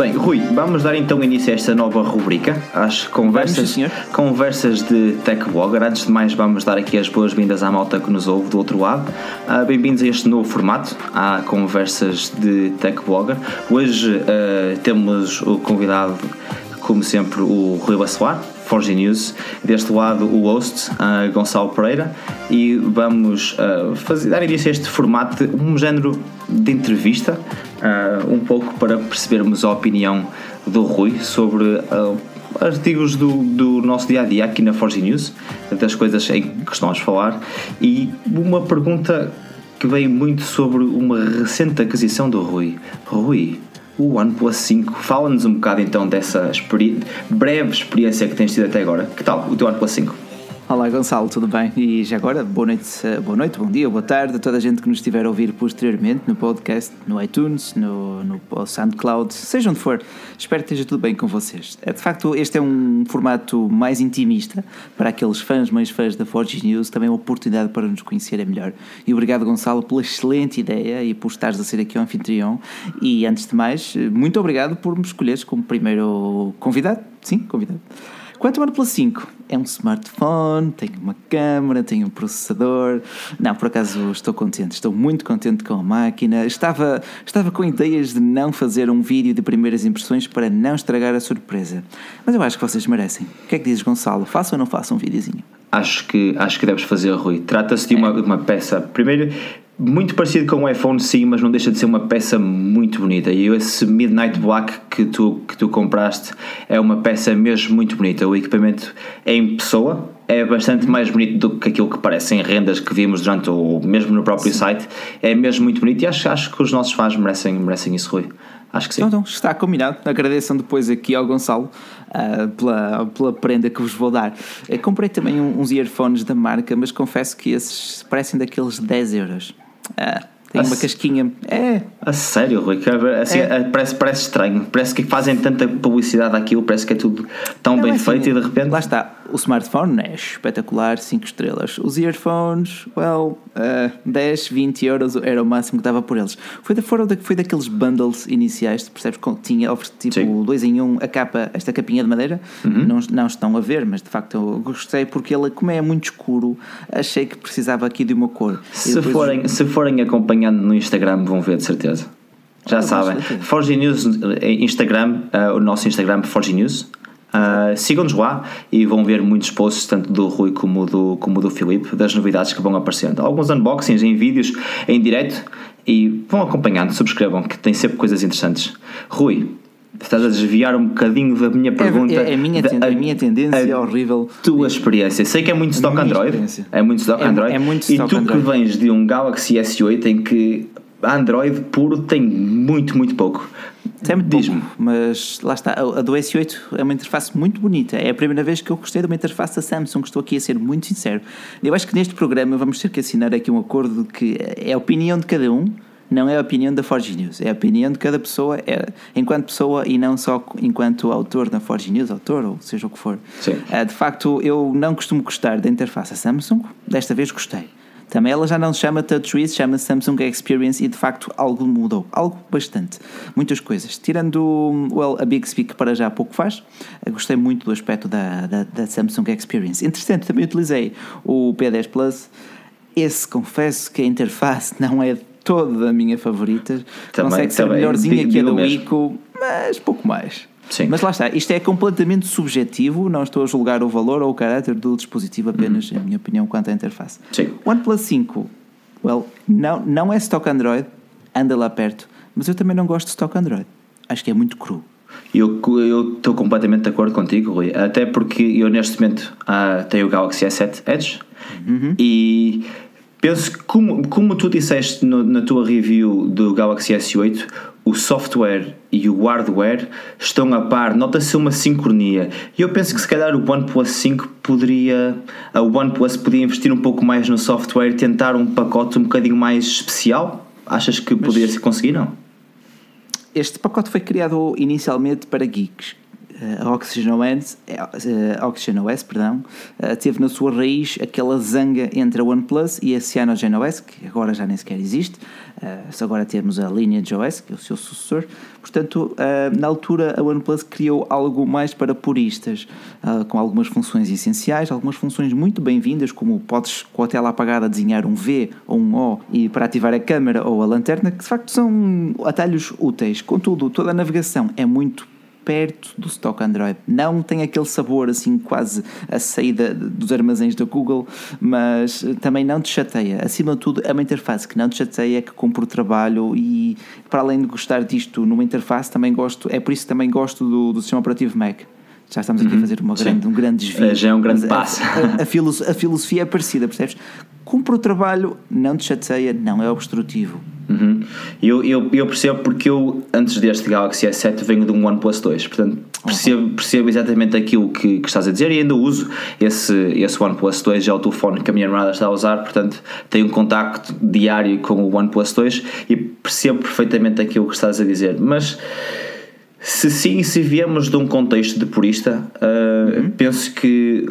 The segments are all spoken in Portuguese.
Bem, Rui, vamos dar então início a esta nova rubrica, às conversas, vamos, conversas de Tech Blogger. Antes de mais, vamos dar aqui as boas-vindas à malta que nos ouve do outro lado. Uh, Bem-vindos a este novo formato, a conversas de Tech Blogger. Hoje uh, temos o convidado, como sempre, o Rui Bacelar, Forge News. Deste lado, o host, uh, Gonçalo Pereira, e vamos fazer, dar início a este formato, um género de entrevista uh, um pouco para percebermos a opinião do Rui sobre uh, artigos do, do nosso dia a dia aqui na Forge News, das coisas em que estamos a falar, e uma pergunta que veio muito sobre uma recente aquisição do Rui. Rui, o OnePlus 5, fala-nos um bocado então dessa experi breve experiência que tens tido até agora. Que tal o teu OnePlus 5? Olá Gonçalo, tudo bem? E já agora, boa noite, eh, boa noite, bom dia, boa tarde a toda a gente que nos estiver a ouvir posteriormente no podcast, no iTunes, no, no SoundCloud, seja onde for. Espero que esteja tudo bem com vocês. É, de facto, este é um formato mais intimista para aqueles fãs, mais fãs da Forge News, também uma oportunidade para nos conhecerem melhor. E obrigado Gonçalo pela excelente ideia e por estares a ser aqui o anfitrião. E antes de mais, muito obrigado por me escolheres como primeiro convidado. Sim, convidado. Quanto ao OnePlus 5, é um smartphone, tem uma câmera, tem um processador. Não, por acaso estou contente, estou muito contente com a máquina. Estava, estava com ideias de não fazer um vídeo de primeiras impressões para não estragar a surpresa. Mas eu acho que vocês merecem. O que é que dizes, Gonçalo? Faça ou não faça um videozinho? Acho que, acho que deves fazer, Rui. Trata-se de uma, é. uma peça. Primeiro, muito parecido com o iPhone, sim, mas não deixa de ser uma peça muito bonita. E esse Midnight Black que tu, que tu compraste é uma peça mesmo muito bonita. O equipamento é em pessoa, é bastante mais bonito do que aquilo que parece em rendas que vimos durante o mesmo no próprio sim. site. É mesmo muito bonito e acho, acho que os nossos fãs merecem, merecem isso, Rui. Acho que sim. Então, então está combinado. Agradeçam depois aqui ao Gonçalo uh, pela, pela prenda que vos vou dar. Eu comprei também uns earphones da marca, mas confesso que esses parecem daqueles 10 euros. Ah, tem a uma casquinha. É. A sério, Rui? Assim, é. é. Parece, parece estranho. Parece que fazem tanta publicidade àquilo, parece que é tudo tão não, bem é assim, feito e de repente. Lá está o smartphone é espetacular, 5 estrelas. Os earphones, well, uh, 10, 20 euros era o máximo que dava por eles. Foi, da, fora da, foi daqueles bundles iniciais, percebes? Que tinha tipo 2 em 1 um, a capa, esta capinha de madeira. Uhum. Não, não estão a ver, mas de facto eu gostei porque ele, como é muito escuro, achei que precisava aqui de uma cor. Se, forem, se forem acompanhando no Instagram, vão ver de certeza. Já ah, sabem. Forge News, eh, Instagram, uh, o nosso Instagram, Forge News. Uh, Sigam-nos lá e vão ver muitos posts, tanto do Rui como do, como do Filipe, das novidades que vão aparecendo. Alguns unboxings em vídeos, em direto e vão acompanhando, subscrevam, que tem sempre coisas interessantes. Rui, estás a desviar um bocadinho da minha pergunta. É, é, é a, minha da, a, minha tendência a horrível. Tua experiência. Sei que é muito stock Android. É muito stock é, Android. É muito stock e tu Android. que vens de um Galaxy S8 em que Android puro tem muito, muito pouco. Muito pouco, mas lá está. A do S8 é uma interface muito bonita. É a primeira vez que eu gostei de uma interface da Samsung. Estou aqui a ser muito sincero. Eu acho que neste programa vamos ter que assinar aqui um acordo que é a opinião de cada um, não é a opinião da Forge News. É a opinião de cada pessoa, é, enquanto pessoa e não só enquanto autor da Forge News, autor ou seja o que for. Sim. Uh, de facto, eu não costumo gostar da interface da Samsung. Desta vez gostei. Também ela já não se chama TouchWiz, chama Samsung Experience e de facto algo mudou, algo bastante, muitas coisas. Tirando well, a Bixby que para já pouco faz, gostei muito do aspecto da, da, da Samsung Experience. Interessante, também utilizei o P10 Plus, esse confesso que a interface não é toda a minha favorita, também, consegue ser melhorzinha que a do Ico, mas pouco mais. Sim. Mas lá está, isto é completamente subjetivo, não estou a julgar o valor ou o caráter do dispositivo, apenas, uhum. em minha opinião, quanto à interface. Sim. O OnePlus 5, well, não, não é stock Android, anda lá perto, mas eu também não gosto de stock Android. Acho que é muito cru. Eu estou completamente de acordo contigo, Rui. Até porque eu neste momento ah, tenho o Galaxy S7 Edge uhum. e penso que, como, como tu disseste no, na tua review do Galaxy S8, o software e o hardware estão a par, nota-se uma sincronia. E eu penso que se calhar o OnePlus 5 poderia, a OnePlus podia investir um pouco mais no software, tentar um pacote um bocadinho mais especial. Achas que poderia se conseguir, não? Este pacote foi criado inicialmente para geeks. A Oxygen OS, a Oxygen OS perdão, teve na sua raiz aquela zanga entre a OnePlus e a CyanogenOS, que agora já nem sequer existe. Se agora temos a Lineage OS, que é o seu sucessor. Portanto, na altura a OnePlus criou algo mais para puristas, com algumas funções essenciais, algumas funções muito bem-vindas, como podes com a tela apagada desenhar um V ou um O e para ativar a câmera ou a lanterna, que de facto são atalhos úteis. Contudo, toda a navegação é muito perto do stock Android. Não tem aquele sabor assim quase a saída dos armazéns da Google, mas também não te chateia. Acima de tudo, é uma interface que não te chateia, que cumpre o trabalho e para além de gostar disto numa interface, também gosto, é por isso que também gosto do, do sistema operativo Mac. Já estamos aqui uhum, a fazer uma grande, um grande desvio. Já é um grande passo. A, a, a, a filosofia é parecida, percebes? Cumpre o trabalho, não te chateia, não é obstrutivo. Uhum. Eu, eu, eu percebo porque eu, antes deste Galaxy S7, venho de um OnePlus 2. Portanto, percebo, uhum. percebo exatamente aquilo que, que, estás a dizer e ainda uso esse, esse OnePlus 2. É o telefone que a minha namorada está a usar. Portanto, tenho um contacto diário com o OnePlus 2 e percebo perfeitamente aquilo que estás a dizer. Mas. Se sim, se viemos de um contexto de purista, uh, uhum. penso que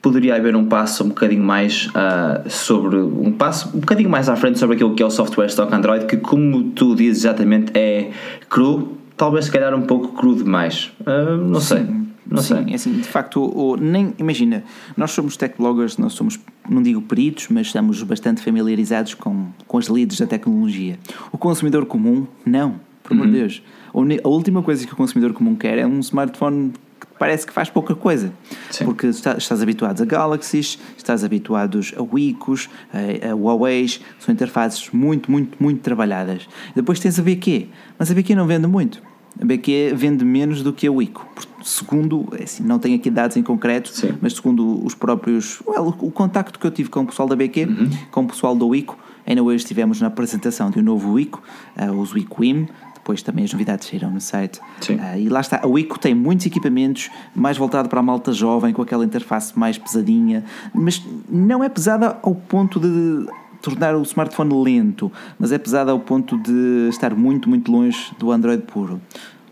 poderia haver um passo um bocadinho mais uh, sobre um passo um bocadinho mais à frente sobre aquilo que é o software stock Android que como tu dizes exatamente é cru talvez se calhar um pouco cru demais uh, não Sim. sei não Sim, sei. É assim, de facto, o, nem, imagina, nós somos tech bloggers, nós somos, não digo peritos, mas estamos bastante familiarizados com, com as leads da tecnologia. O consumidor comum, não, por amor de uhum. Deus. A última coisa que o consumidor comum quer é um smartphone parece que faz pouca coisa. Sim. Porque estás, estás habituado a Galaxies, estás habituados a Wicos, a, a Huawei, são interfaces muito, muito, muito trabalhadas. Depois tens a BQ, mas a BQ não vende muito. A BQ vende menos do que a Wico. Segundo, é assim, não tenho aqui dados em concreto, Sim. mas segundo os próprios. Well, o contacto que eu tive com o pessoal da BQ, uhum. com o pessoal da Wico, ainda hoje estivemos na apresentação de um novo Wico, uh, os Wicom, depois também as novidades saíram no site. Uh, e lá está, a Wico tem muitos equipamentos, mais voltado para a malta jovem, com aquela interface mais pesadinha, mas não é pesada ao ponto de tornar o smartphone lento, mas é pesada ao ponto de estar muito, muito longe do Android puro.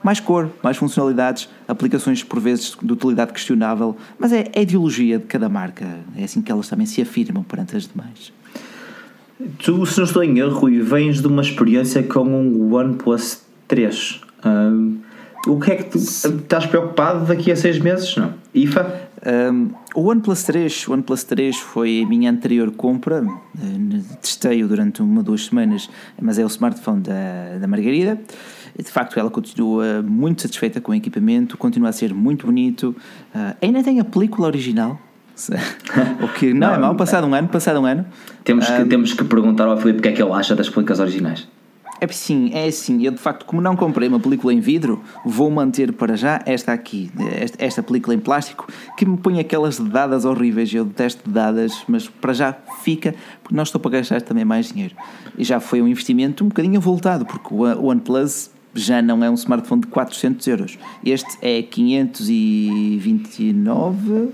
Mais cor, mais funcionalidades, aplicações por vezes de utilidade questionável, mas é a ideologia de cada marca. É assim que elas também se afirmam perante as demais. Tu, se não estou em erro, Rui, vens de uma experiência com um OnePlus 3. Um, o que é que tu estás preocupado daqui a seis meses? Não? IFA? Um, o OnePlus 3, o OnePlus 3 foi a minha anterior compra, eh, testei-o durante uma ou duas semanas, mas é o smartphone da, da Margarida. De facto, ela continua muito satisfeita com o equipamento, continua a ser muito bonito. Uh, ainda tem a película original, o que não, não é mau, passado um ano, passado um ano. Temos que, um, temos que perguntar ao Filipe o que é que ele acha das películas originais. É sim, é assim. Eu de facto, como não comprei uma película em vidro, vou manter para já esta aqui, esta, esta película em plástico, que me põe aquelas dadas horríveis. Eu detesto dadas, mas para já fica, porque não estou para gastar também mais dinheiro. E já foi um investimento um bocadinho voltado, porque o OnePlus já não é um smartphone de 400 euros. Este é 529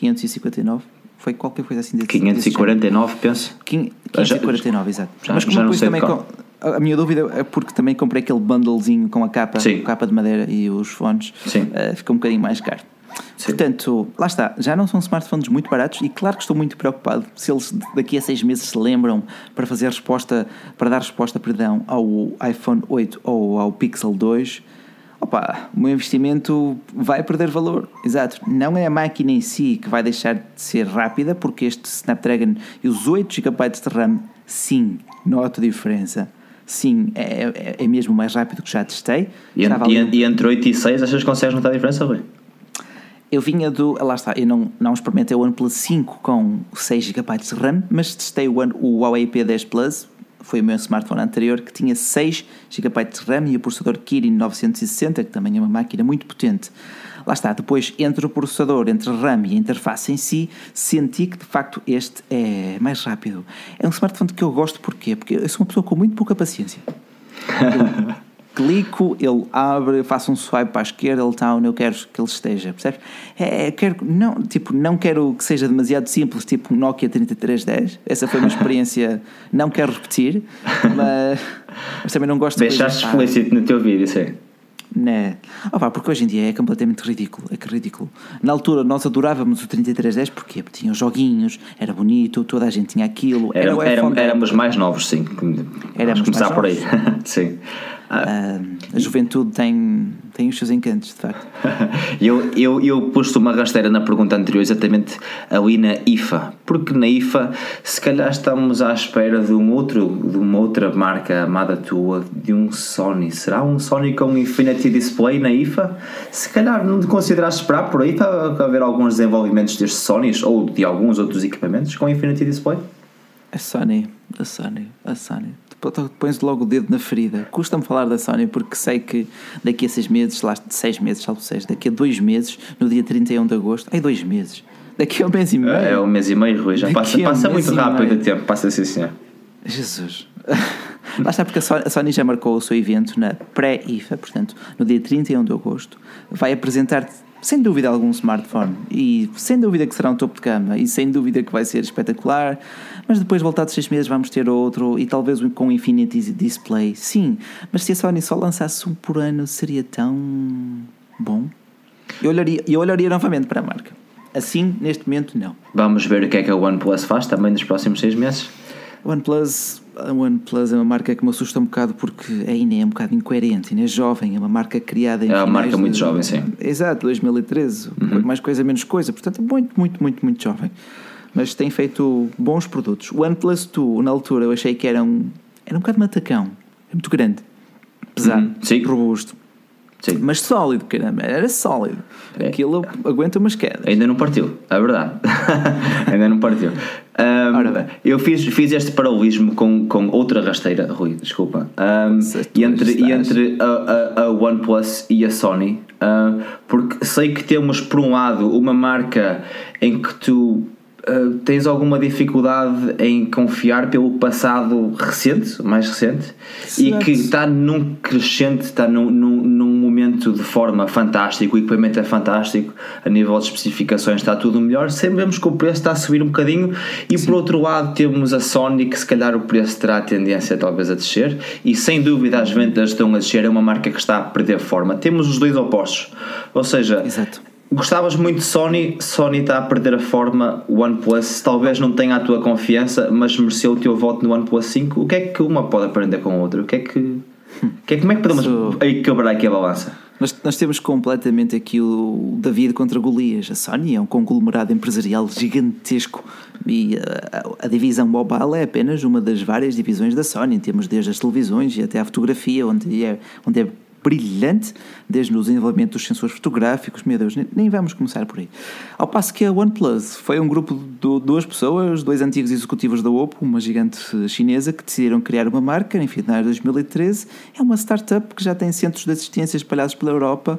559 foi qualquer coisa assim desse 549, desse penso. 549, já, exato. Já, Mas como depois também. Com, a minha dúvida é porque também comprei aquele bundlezinho com a capa, Sim. capa de madeira e os fones. Uh, ficou um bocadinho mais caro. Sim. Portanto, lá está, já não são smartphones muito baratos e claro que estou muito preocupado se eles daqui a seis meses se lembram para fazer resposta, para dar resposta, perdão, ao iPhone 8 ou ao Pixel 2 opa, o meu investimento vai perder valor. Exato. Não é a máquina em si que vai deixar de ser rápida, porque este Snapdragon e os 8 GB de RAM, sim, noto diferença. Sim, é, é, é mesmo mais rápido que já testei. E, e, e entre 8 e 6, achas que consegues notar a diferença, Rui? Eu vinha do. Lá está, eu não, não experimentei o OnePlus 5 com 6 GB de RAM, mas testei o, One, o Huawei P10 Plus foi o meu smartphone anterior que tinha 6 GB de RAM e o processador Kirin 960, que também é uma máquina muito potente. Lá está, depois entre o processador, entre a RAM e a interface em si, senti que de facto este é mais rápido. É um smartphone que eu gosto porquê? Porque eu sou uma pessoa com muito pouca paciência. clico, ele abre, faço um swipe para a esquerda, ele está onde eu quero que ele esteja, percebes? É, é, quero, não, tipo, não quero que seja demasiado simples, tipo um Nokia 3310, essa foi uma experiência, não quero repetir, mas, mas também não gosto de Deixaste explícito no teu vídeo, sim. Né? Oh, pá, porque hoje em dia é completamente ridículo. É que ridículo. Na altura nós adorávamos o 3310 porque tinha os joguinhos, era bonito, toda a gente tinha aquilo. Era, era, da éramos mais novos, sim. Éramos Vamos começar mais por aí. sim. Ah, a juventude tem, tem os seus encantos, de facto. Eu, eu, eu pus-te uma rasteira na pergunta anterior, exatamente ali na IFA, porque na IFA se calhar estamos à espera de, um outro, de uma outra marca amada tua, de um Sony. Será um Sony com Infinity Display na IFA? Se calhar não te consideraste esperar por aí, está a haver alguns desenvolvimentos destes Sonys ou de alguns outros equipamentos com Infinity Display? A Sony, a Sony, a Sony. Tu pões logo o dedo na ferida. Custa-me falar da Sony porque sei que daqui a seis meses, lá seis meses, salvo seis, daqui a dois meses, no dia 31 de agosto, ai, dois meses, daqui a um mês e meio. É um mês e meio, Rui, já Daqui passa, um passa muito rápido o tempo, passa assim, senhor. Jesus. Lá está porque a Sony já marcou o seu evento na pré-IFA, portanto, no dia 31 de agosto. Vai apresentar, sem dúvida, algum smartphone. E sem dúvida que será um topo de gama. E sem dúvida que vai ser espetacular. Mas depois, voltados seis meses, vamos ter outro. E talvez um com Infinity Display. Sim, mas se a Sony só lançasse um por ano, seria tão bom. Eu olharia, eu olharia novamente para a marca. Assim, neste momento, não. Vamos ver o que é que a OnePlus faz também nos próximos seis meses. A OnePlus, a OnePlus é uma marca que me assusta um bocado porque ainda é um bocado incoerente, ainda é jovem, é uma marca criada em É uma marca muito de- jovem, sim. Exato, 2013, mais coisa, menos coisa, portanto é muito, muito, muito, muito jovem. Mas tem feito bons produtos. O OnePlus 2, na altura, eu achei que era um, era um bocado matacão, é muito grande, pesado, Uhum, robusto, Sim. mas sólido, caramba, era sólido. É. Aquilo aguenta umas quedas. Ainda não partiu, é verdade. Ainda não partiu. Ahm, Ora bem. eu fiz, fiz este paralelismo com, com outra rasteira, Rui, desculpa. Tu e entre, e entre a, a, a OnePlus e a Sony, porque sei que temos, por um lado, uma marca em que tu ah, tens alguma dificuldade em confiar pelo passado recente, mais recente, e Certo. que está num crescente, está num, num, num momento de forma fantástico, o equipamento é fantástico, a nível de especificações está tudo melhor, sempre vemos que o preço está a subir um bocadinho e por outro lado temos a Sony que se calhar o preço terá a tendência talvez a descer e sem dúvida as vendas estão a descer, é uma marca que está a perder forma. Temos os dois opostos, ou seja, Exato. Gostavas muito de Sony, Sony está a perder a forma, OnePlus talvez não tenha a tua confiança, mas mereceu o teu voto no OnePlus 5. O que é que uma pode aprender com a outra? O que é que, que é, como é que podemos aí quebrar aqui a balança? Nós, nós temos completamente aqui o David contra Golias. A Sony é um conglomerado empresarial gigantesco e uh, a, a divisão mobile é apenas uma das várias divisões da Sony. Temos desde as televisões e até a fotografia, onde é, onde é brilhante, desde o desenvolvimento dos sensores fotográficos. Meu Deus, nem, vamos começar por aí. Ao passo que a OnePlus foi um grupo de duas pessoas, dois antigos executivos da Oppo, uma gigante chinesa, que decidiram criar uma marca em finais de 2013. É uma startup que já tem centros de assistência espalhados pela Europa.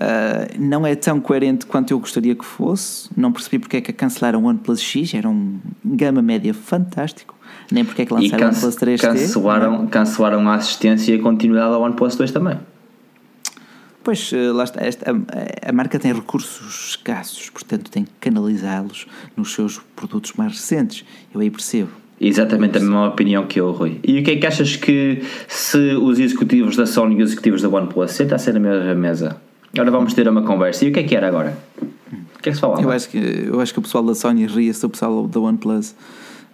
Uh, não é tão coerente quanto eu gostaria que fosse. Não percebi porque é que cancelaram o OnePlus X, era um gama média fantástico. Nem porque é que lançaram o OnePlus 3T. cancelaram, cancelaram a assistência e a continuidade ao OnePlus 2 também. Pois, eh, lá está, esta, a, a marca tem recursos escassos, portanto tem que canalizá-los nos seus produtos mais recentes. Eu aí percebo. Exatamente a mesma opinião que eu, Rui. E o que é que achas que se os executivos da Sony e os executivos da OnePlus sentassem na mesma mesa? Agora vamos ter uma conversa. E o que é que era agora? O que é que se falava? Eu acho que, eu acho que o pessoal da Sony ria-se do pessoal da OnePlus.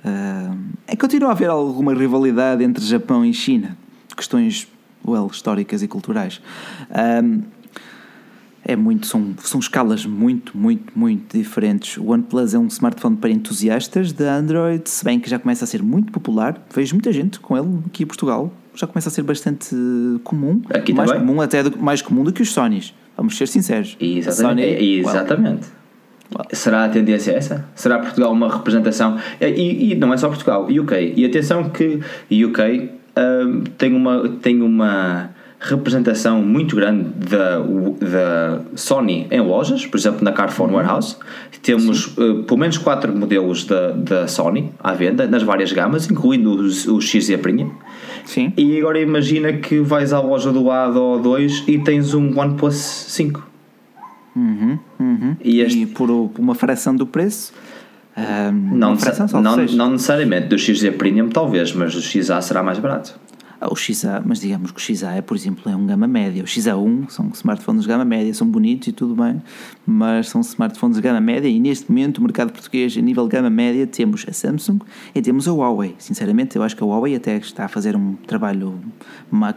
Ah, é que continua a haver alguma rivalidade entre Japão e China. Questões, well, históricas e culturais. Ah, é muito, são, são escalas muito, muito, muito diferentes. O OnePlus é um smartphone para entusiastas de Android, se bem que já começa a ser muito popular. Vejo muita gente com ele aqui em Portugal. Já começa a ser bastante comum. Aqui mais também. comum até do- mais comum do que os Sonys. Vamos ser sinceros. Exatamente. Sony, É- Exatamente. Será a tendência essa? Será Portugal uma representação? E, e não é só Portugal, UK. E atenção que UK hum, tem, uma, tem uma representação muito grande da, da Sony em lojas, por exemplo na Carphone Warehouse. Temos uh, pelo menos quatro modelos da, da Sony à venda, nas várias gamas, incluindo os, os XZ Premium. Sim. E agora imagina que vais à loja do lado ou 2 e tens um OnePlus 5. Uhum, uhum. E E, este- por, o- por uma fração do preço. ahm, Não, uma fração, não, não necessariamente do XZ Premium, talvez, mas do XA será mais barato. O XA, mas digamos que o XA é, por exemplo, é um gama média. O XA1 são smartphones de gama média, são bonitos e tudo bem, mas são smartphones de gama média e neste momento o mercado português a nível de gama média temos a Samsung e temos a Huawei. Sinceramente, eu acho que a Huawei até está a fazer um trabalho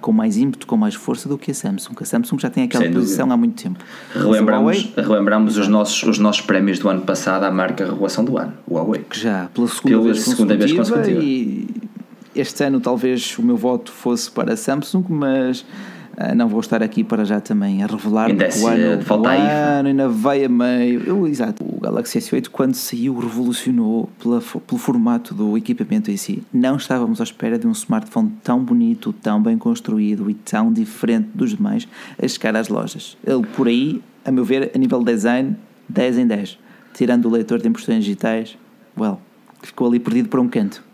com mais ímpeto, com mais força do que a Samsung. A Samsung já tem aquela Sem posição dúvida. há muito tempo. Relembramos, relembramos os, nossos, os nossos prémios do ano passado à marca Revelação do Ano, o Huawei. Que já pela segunda, pela vez, segunda vez consecutiva. E este ano talvez o meu voto fosse para a Samsung, mas uh, não vou estar aqui para já também a revelar ainda o ano, falta o ano ainda veio a meio. Eu, exato, o Galaxy S8 quando saiu revolucionou pela, pelo formato do equipamento em si. Não estávamos à espera de um smartphone tão bonito, tão bem construído e tão diferente dos demais a chegar às lojas. Ele por aí, a meu ver, a nível de design, 10 em 10. Tirando o leitor de impressões digitais, well, ficou ali perdido para um canto.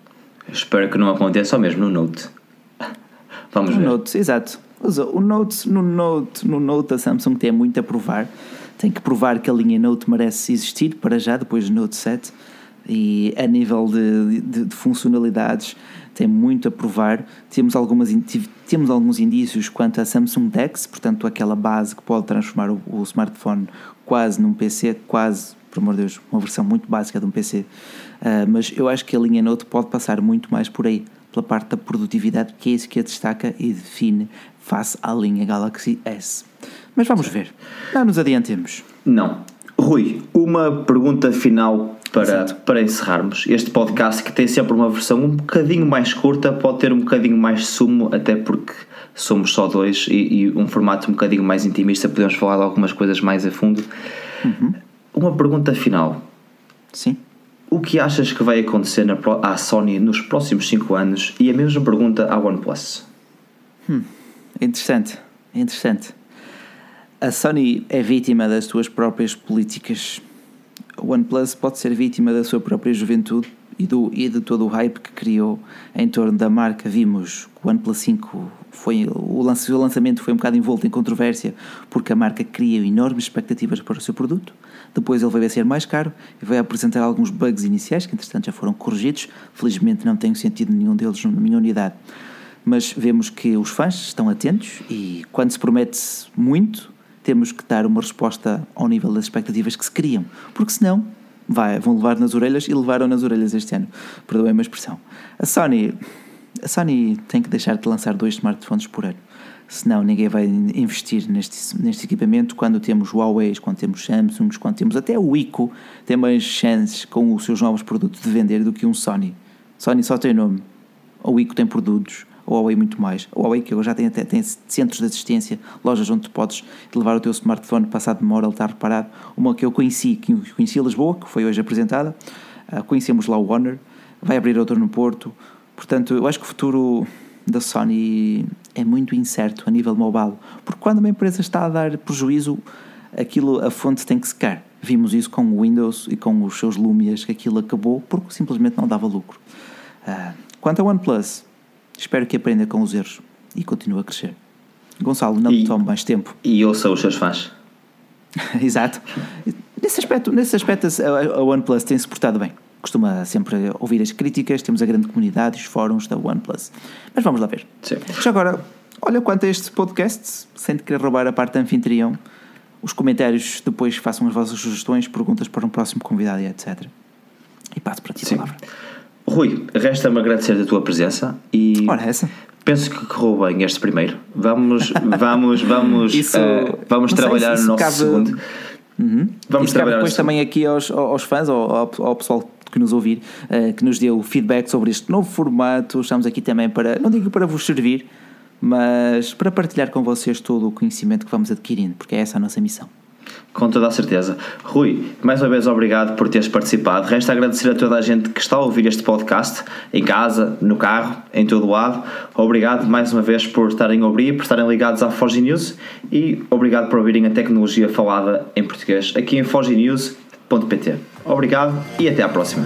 Espero que não aconteça o mesmo no Note. Vamos no ver. Note, exato. O Note, no Note, no Note a Samsung tem muito a provar. Tem que provar que a linha Note merece existir para já, depois do Note 7. E a nível de, de, de funcionalidades tem muito a provar. Temos, algumas, temos alguns indícios quanto à Samsung Dex, portanto aquela base que pode transformar o, o smartphone quase num PC, quase, por amor de Deus, uma versão muito básica de um PC. Uh, mas eu acho que a linha Note pode passar muito mais por aí, pela parte da produtividade, que é isso que a destaca e define face à linha Galaxy S. Mas vamos ver. Não nos adiantemos. Não. Rui, uma pergunta final para, para encerrarmos. Este podcast que tem sempre uma versão um bocadinho mais curta, pode ter um bocadinho mais sumo, até porque somos só dois e, e um formato um bocadinho mais intimista, podemos falar de algumas coisas mais a fundo. Uhum. Uma pergunta final. Sim. O que achas que vai acontecer na, à Sony nos próximos 5 anos? E a mesma pergunta à OnePlus. Hum, interessante, interessante. A Sony é vítima das suas próprias políticas. O OnePlus pode ser vítima da sua própria juventude e, do, e de todo o hype que criou em torno da marca. Vimos que o OnePlus 5 foi, o, lançamento foi um bocado envolto em controvérsia porque a marca criou enormes expectativas para o seu produto depois ele veio a ser mais caro e veio apresentar alguns bugs iniciais que, entretanto, já foram corrigidos. Felizmente não tenho sentido nenhum deles na minha unidade. Mas vemos que os fãs estão atentos e quando se promete muito, temos que dar uma resposta ao nível das expectativas que se criam. Porque senão vai, vão levar nas orelhas e levaram nas orelhas este ano. Perdoem a expressão. A Sony, a Sony tem que deixar de lançar dois smartphones por ano senão ninguém vai investir neste, neste equipamento quando temos Huawei, quando temos Samsung, quando temos até o ICO, tem mais chances com os seus novos produtos de vender do que um Sony. Sony só tem nome, o ICO tem produtos, o Huawei muito mais. O Huawei que agora já tem, tem centros de assistência, lojas onde tu podes levar o teu smartphone, passado de uma hora ele está reparado. Uma que eu conheci, que conheci Lisboa, que foi hoje apresentada, uh, conhecemos lá o Honor, vai abrir outra no Porto, portanto eu acho que o futuro da Sony é muito incerto a nível mobile, porque quando uma empresa está a dar prejuízo, aquilo, a fonte tem que secar. Vimos isso com o Windows e com os seus Lumias, que aquilo acabou porque simplesmente não dava lucro. Uh, quanto ao OnePlus, espero que aprenda com os erros e continue a crescer. Gonçalo, não e, tome mais tempo. E ouça os seus fãs. Exato. Nesse aspecto, nesse aspecto a OnePlus tem-se portado bem costuma sempre ouvir as críticas, temos a grande comunidade, os fóruns da OnePlus. Mas vamos lá ver. Sim. Já agora, olha quanto a este podcast, sem querer roubar a parte anfitrião, os comentários depois façam as vossas sugestões, perguntas para um próximo convidado e etc. E passo para ti a palavra. Rui, resta-me agradecer a tua presença e. Ora, essa. Penso que correu bem este primeiro. Vamos, vamos, vamos, Isso, uh, vamos trabalhar no nosso cabe... segundo. Uhum. Vamos trabalhar depois também aqui aos, aos fãs, ao, ao, pessoal que nos ouvir, uh, que nos deu feedback sobre este novo formato. Estamos aqui também para, não digo para vos servir, mas para partilhar com vocês todo o conhecimento que vamos adquirindo, porque é essa a nossa missão. Com toda a certeza. Rui, mais uma vez obrigado por teres participado. Resta agradecer a toda a gente que está a ouvir este podcast, em casa, no carro, em todo o lado. Obrigado mais uma vez por estarem a ouvir, por estarem ligados à Forge News e obrigado por ouvirem a tecnologia falada em português aqui em forgenews.pt. Obrigado e até à próxima.